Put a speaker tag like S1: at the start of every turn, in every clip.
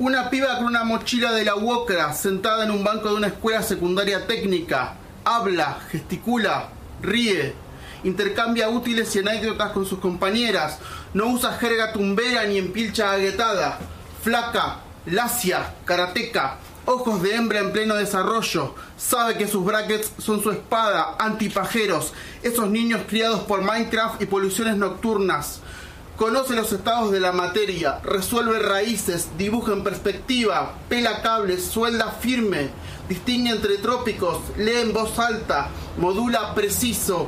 S1: Una piba con una mochila de la UOCRA sentada en un banco de una escuela secundaria técnica. Habla, gesticula, ríe, intercambia útiles y anécdotas con sus compañeras. No usa jerga tumbera ni empilcha aguetada. Flaca, lacia, karateca, ojos de hembra en pleno desarrollo. Sabe que sus brackets son su espada, antipajeros, esos niños criados por Minecraft y poluciones nocturnas. Conoce los estados de la materia, resuelve raíces, dibuja en perspectiva, pela cables, suelda firme, distingue entre trópicos, lee en voz alta, modula preciso,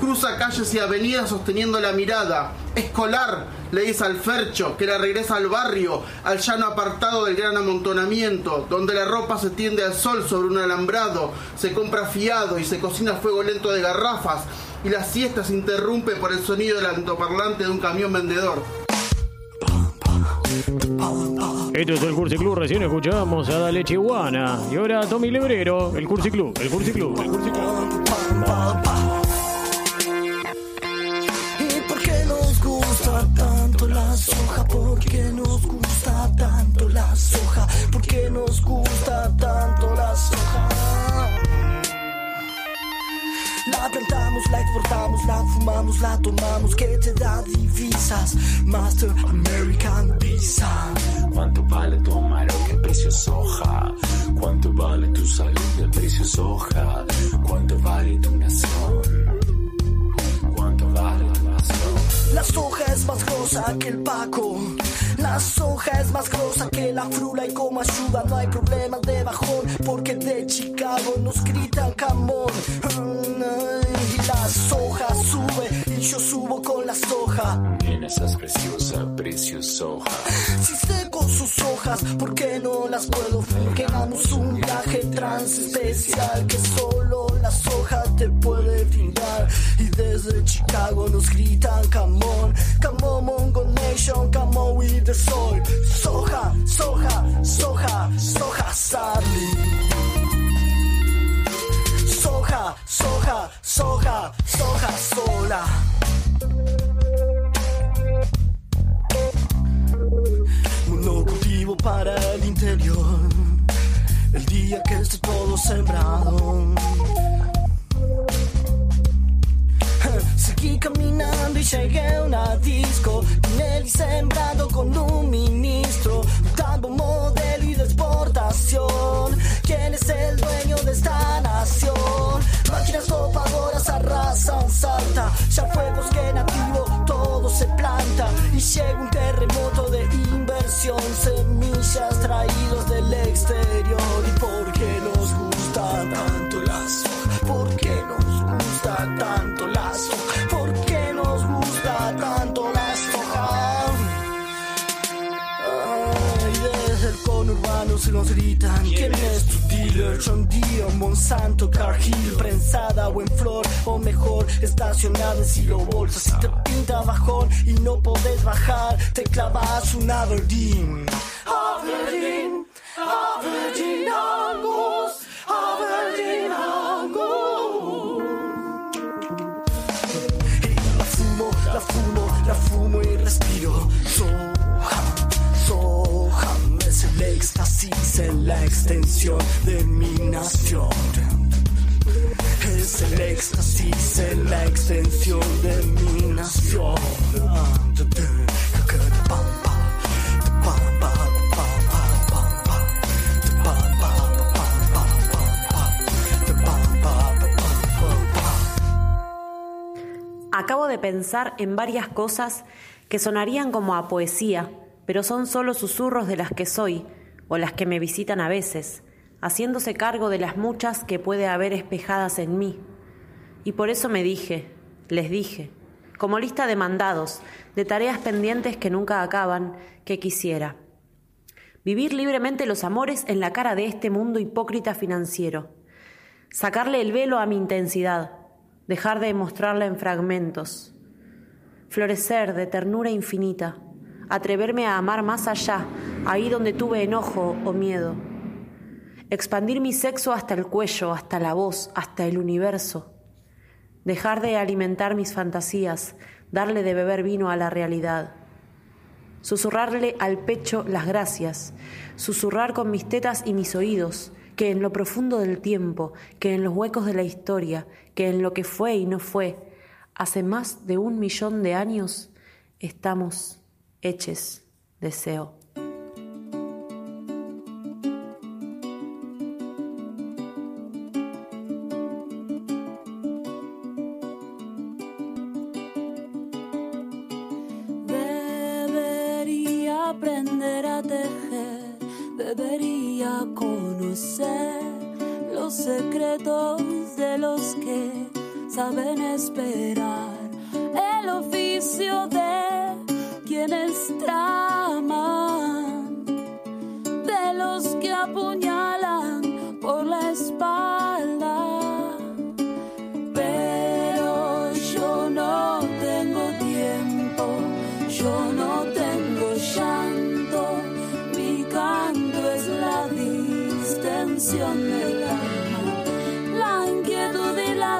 S1: cruza calles y avenidas sosteniendo la mirada. Escolar, le dice al Fercho, que la regresa al barrio, al llano apartado del gran amontonamiento, donde la ropa se tiende al sol sobre un alambrado, se compra fiado y se cocina fuego lento de garrafas, y la siesta se interrumpe por el sonido del altoparlante de un camión vendedor.
S2: Esto es el Cursi Club, recién escuchamos a Dale Chihuana. Y ahora Tommy Lebrero, el Cursi Club, el Cursi Club, el Cursi Club.
S3: Qué nos gusta tanto la soja? ¿Por qué nos gusta tanto la soja? La plantamos, la exportamos, la fumamos, la tomamos, que te da divisas. Master American Visa.
S4: ¿Cuánto vale tu amaro? ¿Qué precio soja? ¿Cuánto vale tu salud? ¿Qué precio soja? ¿Cuánto vale tu nación? ¿Cuánto vale tu nación?
S3: La soja es más grosa que el paco. La soja es más grosa que la frula y como ayuda no hay problemas de bajón porque de Chicago nos gritan camón. Y la soja sube y yo subo con la soja.
S4: En esas preciosas precios soja.
S3: Si seco sus hojas, ¿por qué no las puedo Que Hagamos un viaje trans especial que solo la soja te puede brindar. Y desde Chicago nos gritan camón. Come on, Mongo Nation, come on with the soul. Soja, soja, soja, soja, sadly. Soja, soja, soja, soja sola. Monocultivo para el interior. El día que esté todo sembrado. Seguí caminando y llegué a una disco él sembrado con un ministro tambo modelo y de exportación ¿Quién es el dueño de esta nación? Máquinas copadoras arrasan Salta Ya fue bosque nativo, todo se planta Y llega un terremoto de inversión Semillas traídos del exterior ¿Y por qué nos gusta tanto la soja? ¿Por qué nos gusta tanto la soja? ¿Por qué nos gusta tanto la soja? Ay, desde el conurbano se nos gritan ¿Quién es tu dealer? John Deere, Monsanto, Cargill Prensada o en flor, o mejor Estacionada en silo bolsa Si te pinta bajón y no podés bajar Te clavas un Aberdeen Aberdeen, Aberdeen Angus Aberdeen Angus y la fumo, la fumo, la fumo y respiro. Soja, soja, es el éxtasis en la extensión de mi nación. Es el éxtasis en la extensión de mi nación.
S5: Acabo de pensar en varias cosas que sonarían como a poesía, pero son solo susurros de las que soy o las que me visitan a veces, haciéndose cargo de las muchas que puede haber espejadas en mí. Y por eso me dije, les dije, como lista de mandados, de tareas pendientes que nunca acaban, que quisiera. Vivir libremente los amores en la cara de este mundo hipócrita financiero. Sacarle el velo a mi intensidad, dejar de mostrarla en fragmentos. Florecer de ternura infinita, atreverme a amar más allá, ahí donde tuve enojo o miedo. Expandir mi sexo hasta el cuello, hasta la voz, hasta el universo. Dejar de alimentar mis fantasías, darle de beber vino a la realidad. susurrarle al pecho las gracias, susurrar con mis tetas y mis oídos, que en lo profundo del tiempo, que en los huecos de la historia, que en lo que fue y no fue, hace más de un millón de años, estamos heches deseo.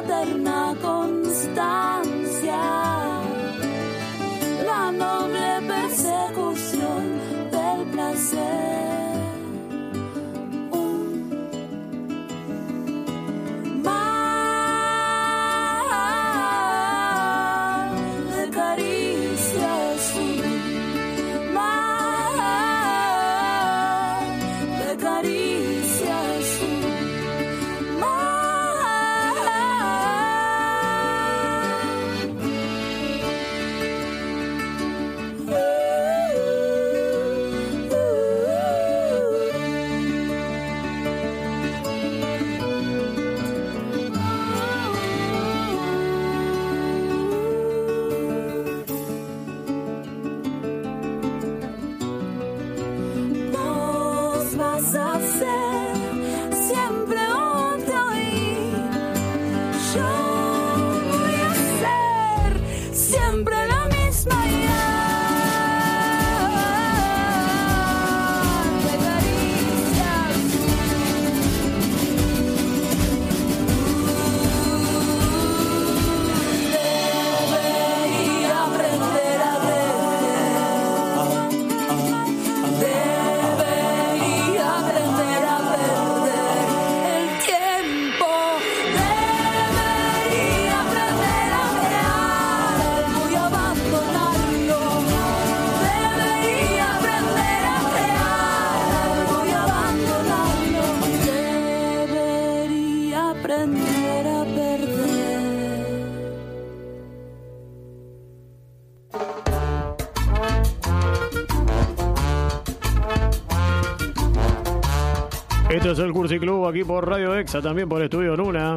S6: Inquietud y la eterna as I said. Aprender a perder.
S2: Esto es el Cursi Club aquí por Radio Exa, también por Estudio Luna.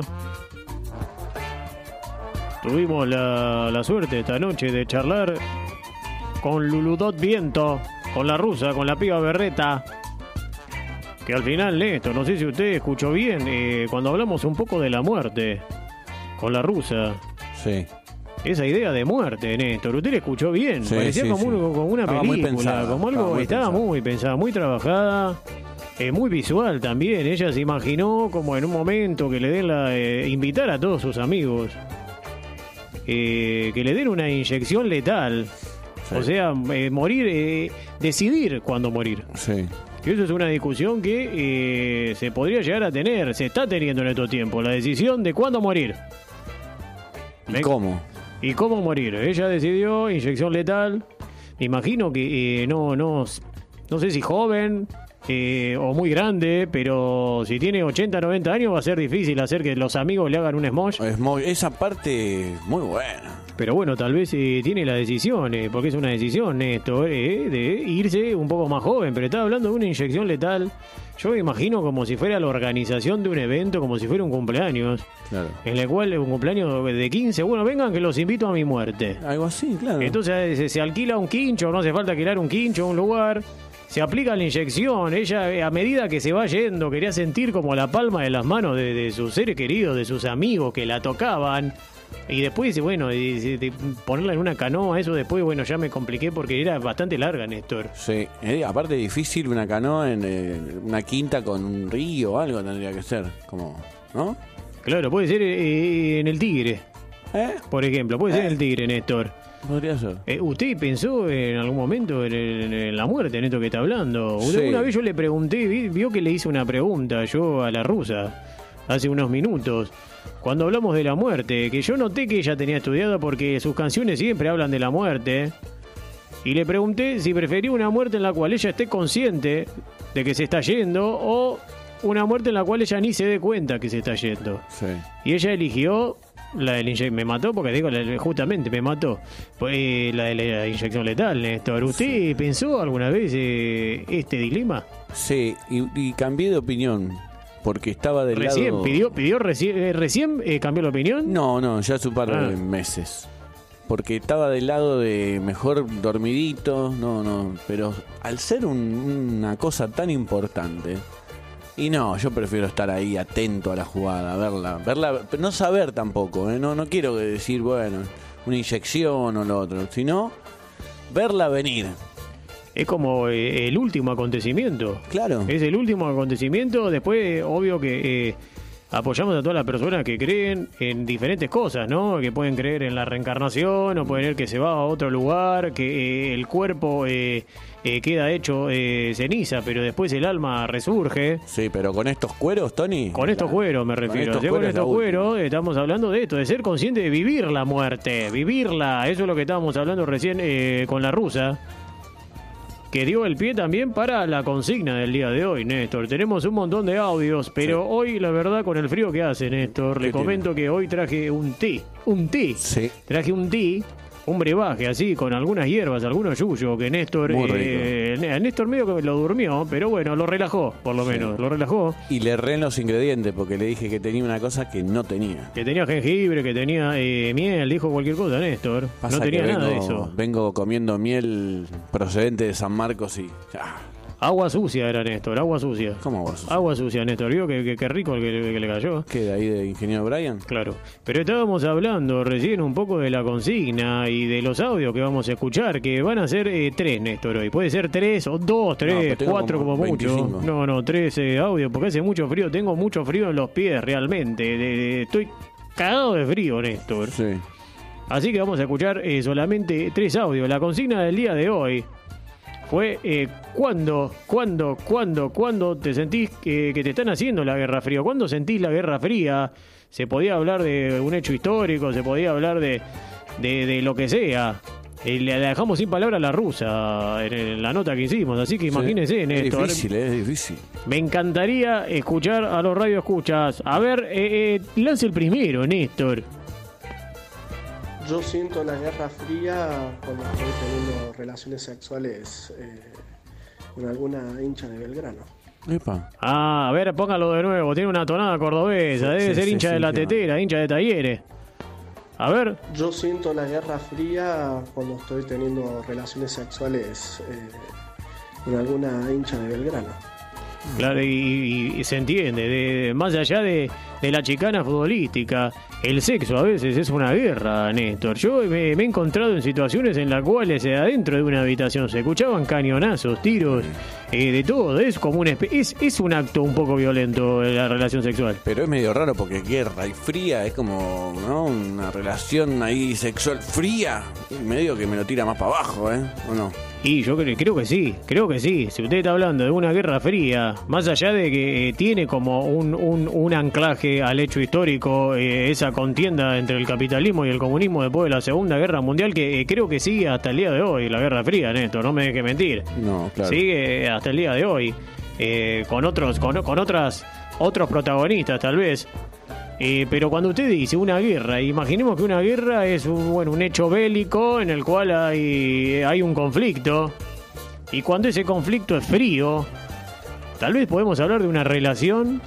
S2: Tuvimos la, la suerte esta noche de charlar con Luludot Viento, con la rusa, con la piba Berreta. Que al final, Néstor, no sé si usted escuchó bien, eh, cuando hablamos un poco de la muerte con la rusa.
S7: Sí.
S2: Esa idea de muerte, Néstor, usted la escuchó bien.
S7: Sí,
S2: Parecía
S7: sí,
S2: como,
S7: sí.
S2: un- como una
S7: Estaba muy
S2: película,
S7: pensada,
S2: como algo
S7: estaba muy
S2: estaba
S7: pensada.
S2: muy pensada, muy trabajada. eh, muy visual también. Ella se imaginó como en un momento que le den la. eh, invitar a todos sus amigos. eh, que le den una inyección letal. O sea, eh, morir, eh, decidir cuándo morir.
S7: Sí.
S2: Que eso es una discusión que eh, se podría llegar a tener, se está teniendo en estos tiempos, la decisión de cuándo morir.
S7: ¿Y cómo?
S2: ¿Y cómo morir? Ella decidió inyección letal. Me imagino que eh, no, no, no sé si joven eh, o muy grande, pero si tiene 80, 90 años va a ser difícil hacer que los amigos le hagan un smosh.
S7: Esa parte muy buena.
S2: Pero bueno, tal vez eh, tiene la decisión, eh, porque es una decisión esto, eh, de irse un poco más joven, pero estaba hablando de una inyección letal. Yo me imagino como si fuera la organización de un evento, como si fuera un cumpleaños,
S7: Claro.
S2: en el cual un cumpleaños de 15, bueno, vengan que los invito a mi muerte.
S7: Algo así, claro.
S2: Entonces eh, se, se alquila un quincho, no hace falta alquilar un quincho, un lugar. Se aplica la inyección. Ella, eh, a medida que se va yendo, quería sentir como la palma de las manos de, de sus seres queridos, de sus amigos que la tocaban. Y después bueno, ponerla en una canoa, eso después, bueno, ya me compliqué porque era bastante larga, Néstor.
S7: Sí, eh, aparte difícil una canoa en eh, una quinta con un río o algo tendría que ser, como, ¿no?
S2: Claro, puede ser eh, en el Tigre,
S7: ¿Eh?
S2: por ejemplo, puede ser en el Tigre, Néstor.
S7: Podría ser.
S2: Eh, ¿Usted pensó en algún momento en, la muerte, en esto que está hablando?
S7: Sí.
S2: Una vez yo le pregunté, vi- vio que le hice una pregunta yo a la rusa hace unos minutos, cuando hablamos de la muerte, que yo noté que ella tenía estudiado porque sus canciones siempre hablan de la muerte. Y le pregunté si prefería una muerte en la cual ella esté consciente de que se está yendo o una muerte en la cual ella ni se dé cuenta que se está yendo.
S7: Sí.
S2: Y ella eligió la del inyección. Me mató porque digo, justamente me mató. Pues, eh, la de la inyección letal, Néstor. ¿Usted pensó alguna vez eh, este dilema?
S7: Sí, y, y cambié de opinión. Porque estaba del
S2: Recién,
S7: lado.
S2: pidió, pidió recién, eh, recién eh, cambió la opinión.
S7: No, no, ya hace un par de
S2: Ah.
S7: meses. Porque estaba del lado de mejor dormidito, no, no. Pero al ser un- una cosa tan importante. Y no, yo prefiero estar ahí atento a la jugada, verla, verla, no saber tampoco, ¿eh? no, no quiero decir, bueno, una inyección o lo otro, sino verla venir.
S2: Es como eh, el último acontecimiento.
S7: Claro.
S2: Es el último acontecimiento. Después, eh, obvio que eh, apoyamos a todas las personas que creen en diferentes cosas, ¿no? Que pueden creer en la reencarnación o pueden creer que se va a otro lugar, que eh, el cuerpo eh, eh, queda hecho eh, ceniza, pero después el alma resurge.
S7: Sí, pero con estos cueros, Tony.
S2: Con estos cueros me refiero.
S7: estos
S2: Con
S7: cueros
S2: estos
S7: la última.
S2: cueros estamos hablando de esto, de ser consciente de vivir la muerte, vivirla. Eso es lo que estábamos hablando recién eh, con la rusa. Que dio el pie también para la consigna del día de hoy, Néstor. Tenemos un montón de audios, pero hoy, la verdad, con el frío que hace, Néstor, le
S7: ¿Qué
S2: comento que hoy traje un té. Un té.
S7: Sí.
S2: Traje un té, un brebaje así, con algunas hierbas, algunos yuyos, que Néstor. Eh, Né- Néstor medio que lo durmió, pero bueno, lo relajó, por lo menos. Lo relajó.
S7: Y le erré en los ingredientes porque le dije que tenía una cosa que no tenía.
S2: Que tenía jengibre, que tenía eh, miel, dijo cualquier cosa, Néstor.
S7: Pasa
S2: no tenía nada de eso.
S7: Vengo comiendo miel procedente de San Marcos y. ah,
S2: Agua sucia era Néstor, agua sucia.
S7: ¿Cómo vos?
S2: Agua sucia, Néstor. ¿Vio que, que- que rico el que, que le cayó?
S7: ¿Qué de ahí de ingeniero Brian?
S2: Claro. Pero estábamos hablando recién un poco de la consigna y de los audios que vamos a escuchar, que van a ser eh, tres, Néstor, hoy. Puede ser tres o dos, tres, cuatro como,
S7: como
S2: mucho.
S7: 25.
S2: No, no, tres eh, audios, porque hace mucho frío. Tengo mucho frío en los pies, realmente. De- de- estoy cagado de frío, Néstor.
S7: Sí.
S2: Así que vamos a escuchar eh, solamente tres audios. La consigna del día de hoy fue eh, ¿cuándo, cuándo, cuándo, cuándo te sentís que, que te están haciendo la Guerra Fría? ¿Cuándo sentís la Guerra Fría? Se podía hablar de un hecho histórico, se podía hablar de, de, de lo que sea. Eh, le dejamos sin palabra a la rusa en, en la nota que hicimos, así que imagínense,
S7: Es
S2: Néstor.
S7: difícil, eh, es difícil.
S2: Me encantaría escuchar a los radioescuchas. A ver, eh, eh, lance el primero, Néstor.
S8: Yo siento la guerra fría cuando estoy teniendo relaciones sexuales eh, con alguna hincha de Belgrano.
S7: Epa.
S2: Ah, a ver, póngalo de nuevo. Tiene una tonada cordobesa. Debe
S7: sí,
S2: ser
S7: sí,
S2: hincha
S7: sí,
S2: de la tetera, hincha de talleres. A ver,
S8: Yo siento la guerra fría cuando estoy teniendo relaciones sexuales eh, con alguna hincha de Belgrano.
S2: Claro, y, y- se entiende. de- más allá de, de la chicana futbolística, el sexo a veces es una guerra, Néstor. Yo me, me he encontrado en situaciones en las cuales eh, adentro de una habitación se escuchaban cañonazos, tiros, eh, de todo. Es como un es, es un acto un poco violento eh, la relación sexual.
S7: Pero es medio raro porque guerra y fría es como ¿no? una relación ahí sexual fría. Medio que me lo tira más para abajo, ¿eh? ¿O no?
S2: Y yo cre- creo que sí, creo que sí. Si usted está hablando de una guerra fría, más allá de que eh, tiene como un, un- un anclaje al hecho histórico, eh, esa contienda entre el capitalismo y el comunismo después de la Segunda Guerra Mundial, que eh, creo que sigue hasta el día de hoy, la Guerra Fría, Néstor, no me deje mentir.
S7: No, claro.
S2: Sigue hasta el día de hoy, eh, con otros, con, con otras, otros protagonistas tal vez. Eh, pero cuando usted dice una guerra, imaginemos que una guerra es un, bueno, un hecho bélico en el cual hay, hay un conflicto. Y cuando ese conflicto es frío, tal vez podemos hablar de una relación.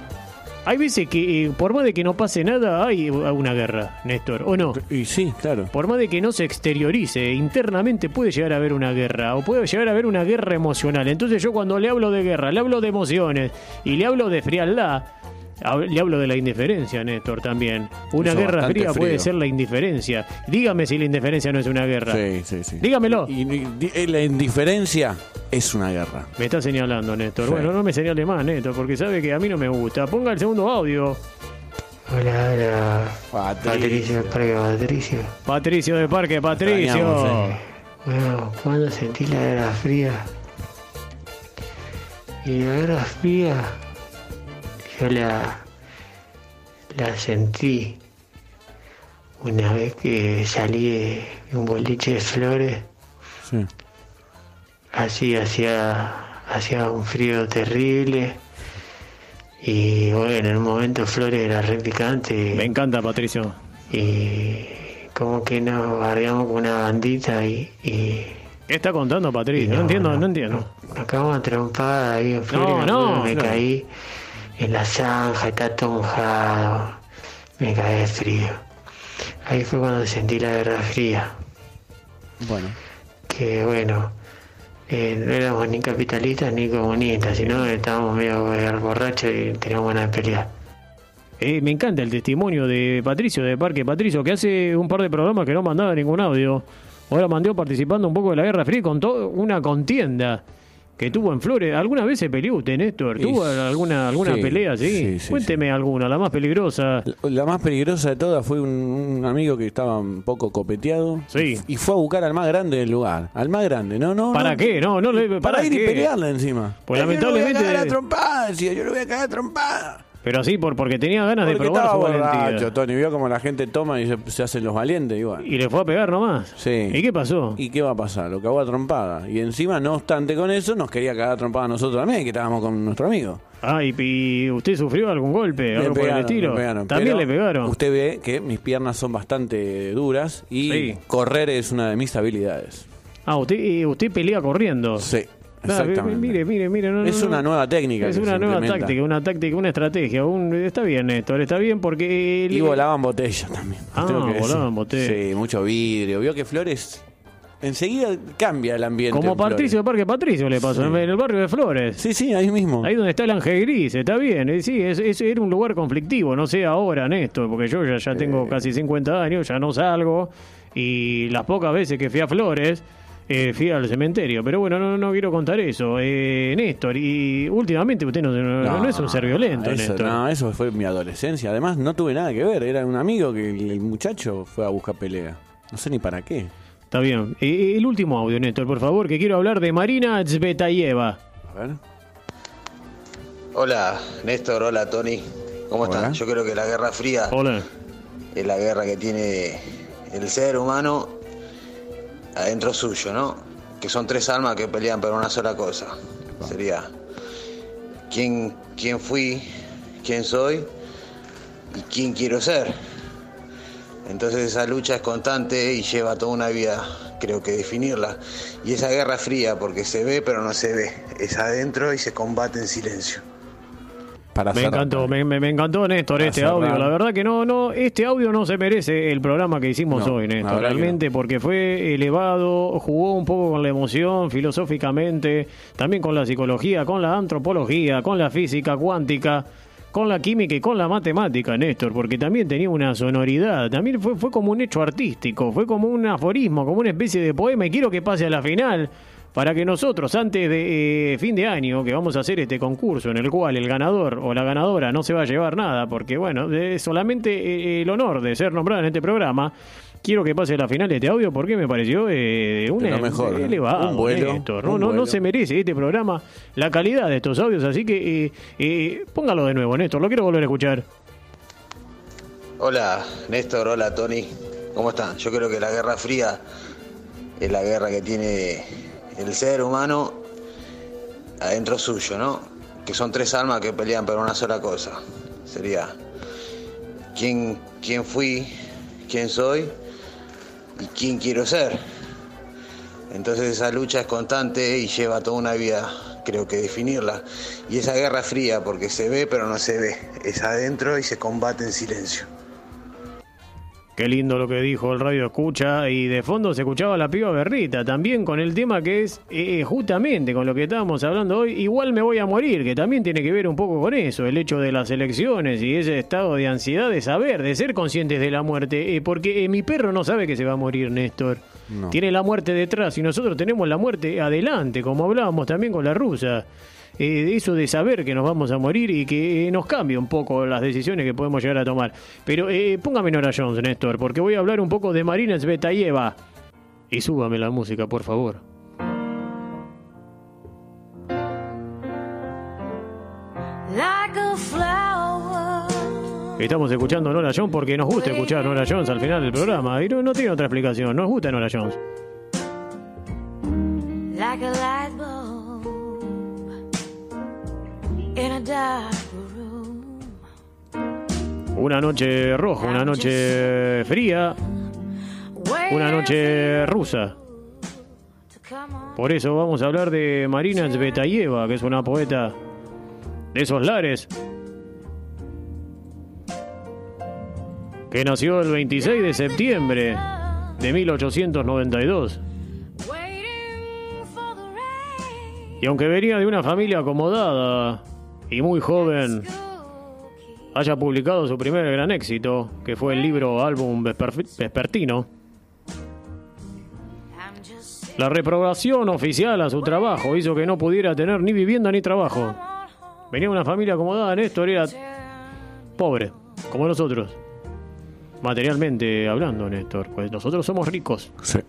S2: Hay veces que, eh, por más de que no pase nada, hay una guerra, Néstor, ¿o no?
S7: Y sí, claro.
S2: Por más de que no se exteriorice, internamente puede llegar a haber una guerra o puede llegar a haber una guerra emocional. Entonces yo cuando le hablo de guerra, le hablo de emociones y le hablo de frialdad, le hablo de la indiferencia, Néstor, también. Una
S7: Hizo
S2: guerra fría puede ser la indiferencia. Dígame si la indiferencia no es una guerra.
S7: Sí, sí, sí.
S2: Dígamelo.
S7: Y, y- di- eh, la indiferencia es una guerra.
S2: Me está señalando, Néstor.
S7: Sí.
S2: Bueno, no me señale más, Néstor, porque sabe que a mí no me gusta. Ponga el segundo audio.
S9: Hola, hola.
S7: Patricio.
S9: Patricio del Parque Patricio.
S2: Patricio de Parque, Patricio.
S7: Extrañamos, eh.
S9: Bueno, cuando sentí la guerra fría. Y la guerra fría, yo la, la sentí una vez que salí de un boliche de flores.
S7: Sí.
S9: Así hacía, hacía un frío terrible. Y bueno, en un momento Flores era re picante.
S2: Me encanta, Patricio.
S9: Y como que nos bardeamos con una bandita y, y
S2: ¿Qué está contando, Patricio? No, entiendo, no, entiendo.
S9: nos acabamos a trompar ahí en Flores.
S2: No,
S9: me
S2: no,
S9: Me caí en la zanja, está todo mojado. Me caí de frío. Ahí fue cuando sentí la guerra fría.
S7: Bueno.
S9: que bueno, eh, no éramos ni capitalistas ni comunistas, sino estábamos medio eh, borrachos y teníamos ganas de pelear.
S2: Eh, me encanta el testimonio de Patricio, de Parque Patricio, que hace un par de programas que no mandaba ningún audio. Ahora mandó participando un poco de la Guerra Fría con toda una contienda que tuvo en Flores. ¿Alguna vez se peleó usted, Néstor? ¿Tuvo alguna, alguna
S7: sí,
S2: pelea
S7: sí, sí,
S2: Cuénteme alguna, la más peligrosa.
S7: La- La más peligrosa de todas fue un, un amigo que estaba un poco copeteado.
S2: Sí.
S7: Y fue a buscar al más grande del lugar. Al más grande, no, no.
S2: ¿Para
S7: no.
S2: qué? No, no
S7: Para,
S2: ¿para
S7: ir y
S2: qué?
S7: pelearle encima.
S2: Pues
S7: Eh, Yo lo voy a
S2: lamentablemente-
S7: cagar a trompada, decía, yo lo voy a cagar a trompada.
S2: Pero así, por, porque tenía ganas de probar su valentía.
S7: borracho, Tony. Vio como la gente toma y se, se hacen los valientes igual.
S2: Y le fue a pegar nomás.
S7: Sí.
S2: ¿Y qué pasó?
S7: ¿Y qué va a pasar? Lo cagó a trompada. Y encima, no obstante con eso, nos quería cagar a trompada a nosotros también, que estábamos con nuestro amigo.
S2: Ah, ¿y, y usted sufrió algún golpe?
S7: Le
S2: ¿Algo por el
S7: pegaron,
S2: estilo?
S7: le pegaron.
S2: También
S7: Pero
S2: le pegaron.
S7: Usted ve que mis piernas son bastante duras y
S2: Sí.
S7: correr es una de mis habilidades.
S2: Ah, usted, eh, usted pelea corriendo.
S7: Sí, exactamente.
S2: mire, mire, mire. no,
S7: Es
S2: no,
S7: una nueva técnica.
S2: Es una nueva táctica, una táctica, una estrategia. un- está bien, Néstor, está bien porque... el-
S7: Y volaban botellas también.
S2: Ah, volaban botellas.
S7: Sí, mucho vidrio. Vio que Flores enseguida cambia el ambiente.
S2: Como
S7: Flores.
S2: Patricio de Parque Patricio le pasó,
S7: Sí.
S2: en el barrio de Flores.
S7: Sí, sí, ahí mismo.
S2: Ahí donde está el Ángel Gris, está bien. eh, Sí, es, es- era un lugar conflictivo, no sé ahora, Néstor, porque yo ya, ya tengo casi 50 años, ya no salgo. Y las pocas veces que fui a Flores, eh, fui al cementerio. Pero bueno, no, no quiero contar eso. Eh, Néstor, y últimamente usted no, no- no es un ser violento,
S7: eso,
S2: Néstor.
S7: No, eso fue mi adolescencia. Además, no tuve nada que ver. Era un amigo que el, el muchacho fue a buscar pelea. No sé ni para qué.
S2: Está bien. Eh, el último audio, Néstor, por favor, que quiero hablar de Marina Zvetaeva.
S7: A ver.
S10: Hola, Néstor, hola, Tony. ¿Cómo
S7: Hola.
S10: están? Yo creo que la Guerra Fría
S2: Hola.
S10: es la guerra que tiene el ser humano adentro suyo, ¿no? Que son tres almas que pelean por una sola cosa. Sería quién, quién fui, quién soy y quién quiero ser. Entonces esa lucha es constante y lleva toda una vida, creo que definirla. Y esa guerra fría, porque se ve pero no se ve, es adentro y se combate en silencio.
S7: Para
S2: Me
S7: cerrar.
S2: encantó, me, me- encantó Néstor
S7: Para
S2: este
S7: cerrar.
S2: audio. La verdad que no, no, este audio no se merece el programa que hicimos
S7: No,
S2: hoy, Néstor. Realmente porque fue elevado, jugó un poco con la emoción, filosóficamente, también con la psicología, con la antropología, con la física cuántica, con la química y con la matemática, Néstor, porque también tenía una sonoridad. También fue, fue como un hecho artístico, fue como un aforismo, como una especie de poema. Y quiero que pase a la final para que nosotros, antes de eh, fin de año, que vamos a hacer este concurso en el cual el ganador o la ganadora no se va a llevar nada, porque bueno, es solamente eh, el honor de ser nombrado en este programa, quiero que pase la final de este audio porque me pareció eh,
S7: mejor, ¿eh?
S2: elevado,
S7: Un vuelo,
S2: Néstor.
S7: un
S2: no, no, no se merece este programa la calidad de estos audios, así que eh, eh, póngalo de nuevo, Néstor, lo quiero volver a escuchar.
S10: Hola, Néstor, hola, Tony. ¿Cómo están? Yo creo que la Guerra Fría es la guerra que tiene el ser humano adentro suyo, ¿no? Que son tres almas que pelean por una sola cosa. Sería quién, quién fui, quién soy y quién quiero ser. Entonces esa lucha es constante y lleva toda una vida, creo que definirla. Y esa guerra fría, porque se ve pero no se ve, es adentro y se combate en silencio.
S2: Qué lindo lo que dijo el radio escucha y de fondo se escuchaba la piba berrita también con el tema que es eh, justamente con lo que estábamos hablando hoy igual me voy a morir que también tiene que ver un poco con eso el hecho de las elecciones y ese estado de ansiedad de saber de ser conscientes de la muerte eh, porque eh, mi perro no sabe que se va a morir Néstor
S7: No.
S2: tiene la muerte detrás y nosotros tenemos la muerte adelante como hablábamos también con la rusa eh, eso de saber que nos vamos a morir y que eh, nos cambie un poco las decisiones que podemos llegar a tomar. Pero eh, póngame Nora Jones, Néstor, porque voy a hablar un poco de Marina Svetaeva. Y súbame la música, por favor.
S6: like a flower.
S2: Estamos escuchando Nora Jones porque nos gusta escuchar Nora Jones al final del programa. Y no, no tiene otra explicación. Nos gusta Nora Jones. Una noche roja, una noche fría, una noche rusa. Por eso vamos a hablar de Marina Zvetaeva, que es una poeta de esos lares. Que nació el 26 de septiembre de 1892. Y aunque venía de una familia acomodada y muy joven, haya publicado su primer gran éxito, que fue el libro álbum Vesper- Vespertino. La reprobación oficial a su trabajo hizo que no pudiera tener ni vivienda ni trabajo. Venía de una familia acomodada, Néstor era pobre, como nosotros. Materialmente hablando, Néstor, pues nosotros somos ricos.
S7: Sí.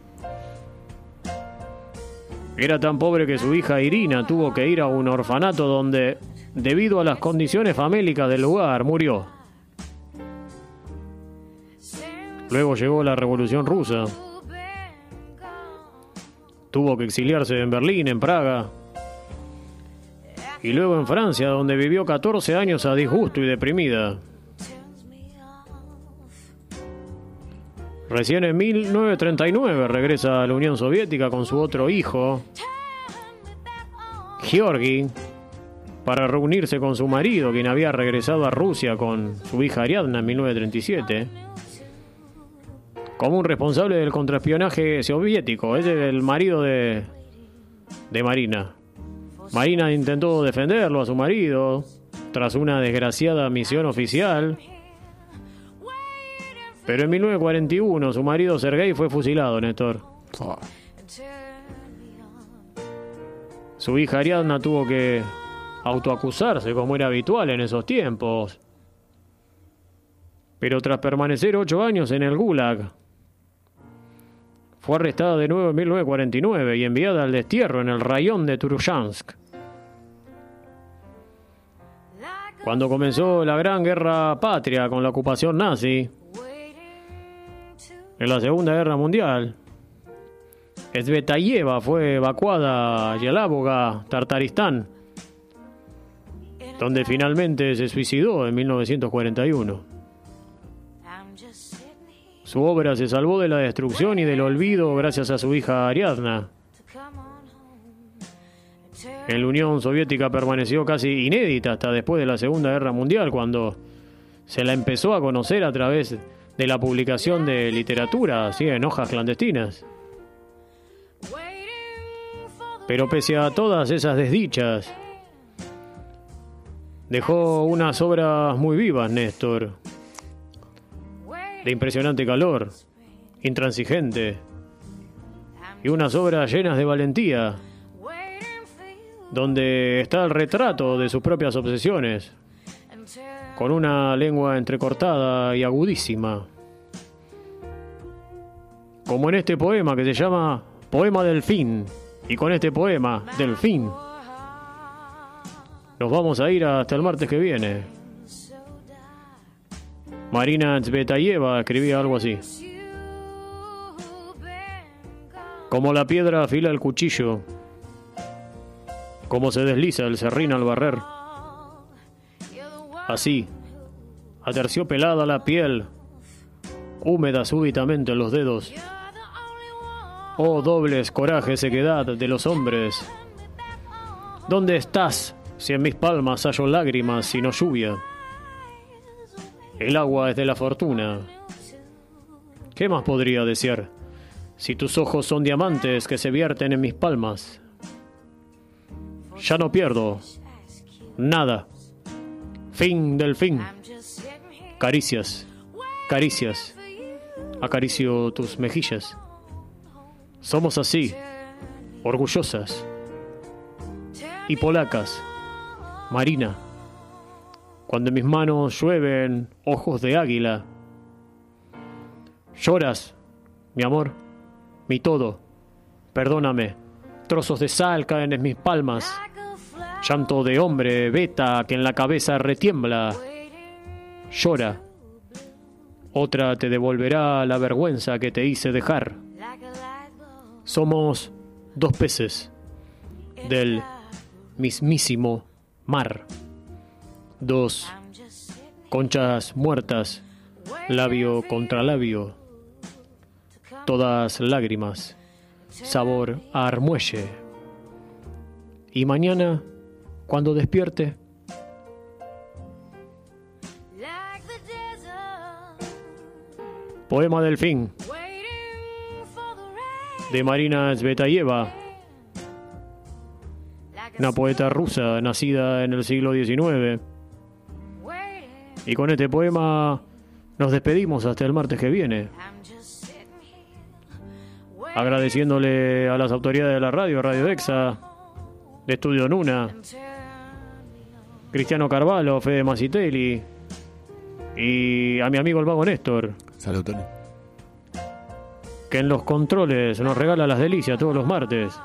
S2: Era tan pobre que su hija Irina tuvo que ir a un orfanato donde, debido a las condiciones famélicas del lugar, murió. Luego llegó la Revolución Rusa. Tuvo que exiliarse en Berlín, en Praga. Y luego en Francia, donde vivió 14 años a disgusto y deprimida. Recién en 1939 regresa a la Unión Soviética con su otro hijo, Georgi, para reunirse con su marido, quien había regresado a Rusia con su hija Ariadna en 1937, como un responsable del contraespionaje soviético. Es el marido de, de Marina. Marina intentó defenderlo a su marido tras una desgraciada misión oficial. Pero en 1941 su marido Sergei fue fusilado, Néstor. Su hija Ariadna tuvo que autoacusarse como era habitual en esos tiempos. Pero tras permanecer ocho años en el Gulag, fue arrestada de nuevo en 1949 y enviada al destierro en el rayón de Turushansk. Cuando comenzó la Gran Guerra Patria con la ocupación nazi, en la Segunda Guerra Mundial, Svetaeva fue evacuada a Yelávoga, Tartaristán, donde finalmente se suicidó en 1941. Su obra se salvó de la destrucción y del olvido gracias a su hija Ariadna. En la Unión Soviética permaneció casi inédita hasta después de la Segunda Guerra Mundial, cuando se la empezó a conocer a través de la publicación de literatura, así en hojas clandestinas. Pero pese a todas esas desdichas, dejó unas obras muy vivas, Néstor, de impresionante calor, intransigente, y unas obras llenas de valentía, donde está el retrato de sus propias obsesiones, con una lengua entrecortada y agudísima. Como en este poema que se llama Poema del Fin. Y con este poema, del fin, nos vamos a ir hasta el martes que viene. Marina Zvetaeva escribía algo así. Como la piedra afila el cuchillo, como se desliza el serrín al barrer. Así, aterciopelada la piel, húmeda súbitamente los dedos. Oh dobles coraje, sequedad de los hombres. ¿Dónde estás si en mis palmas hallo lágrimas y no lluvia? El agua es de la fortuna. ¿Qué más podría desear si tus ojos son diamantes que se vierten en mis palmas? Ya no pierdo nada. Fin del fin. Caricias, caricias. Acaricio tus mejillas. Somos así, orgullosas y polacas Marina, cuando mis manos llueven ojos de águila. Lloras, mi amor, mi todo, perdóname, trozos de sal caen en mis palmas, llanto de hombre, beta que en la cabeza retiembla. Llora, otra te devolverá la vergüenza que te hice dejar. Somos dos peces del mismísimo mar. Dos conchas muertas, labio contra labio. Todas lágrimas, sabor a armuelle. Y mañana, cuando despierte, Poema del fin de Marina Svetayeva, una poeta rusa nacida en el siglo XIX. Y con este poema nos despedimos hasta el martes que viene. Agradeciéndole a las autoridades de la radio, Radio Dexa, de Estudio Nuna, Cristiano Carvalho, Fede Macitelli y a mi amigo el vago Néstor.
S7: Salud, Tony.
S2: que en los controles nos regala las delicias todos los martes.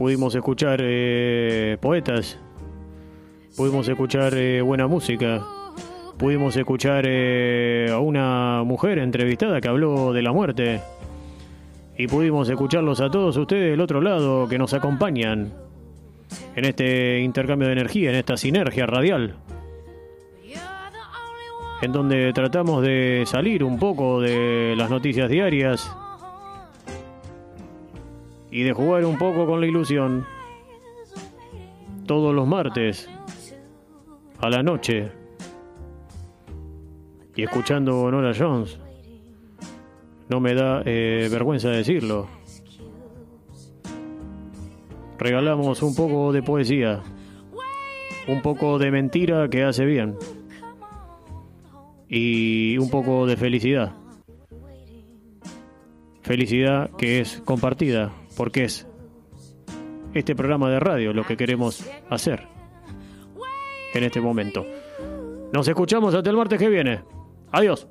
S2: Pudimos escuchar eh, poetas, pudimos escuchar eh, buena música, pudimos escuchar eh, a una mujer entrevistada que habló de la muerte. Y pudimos escucharlos a todos ustedes del otro lado que nos acompañan en este intercambio de energía, en esta sinergia radial en donde tratamos de salir un poco de las noticias diarias y de jugar un poco con la ilusión. Todos los martes, a la noche, y escuchando Nora Jones, no me da eh, vergüenza decirlo. Regalamos un poco de poesía, un poco de mentira que hace bien y un poco de felicidad. Felicidad que es compartida, porque es este programa de radio lo que queremos hacer en este momento. Nos escuchamos hasta el martes que viene. Adiós.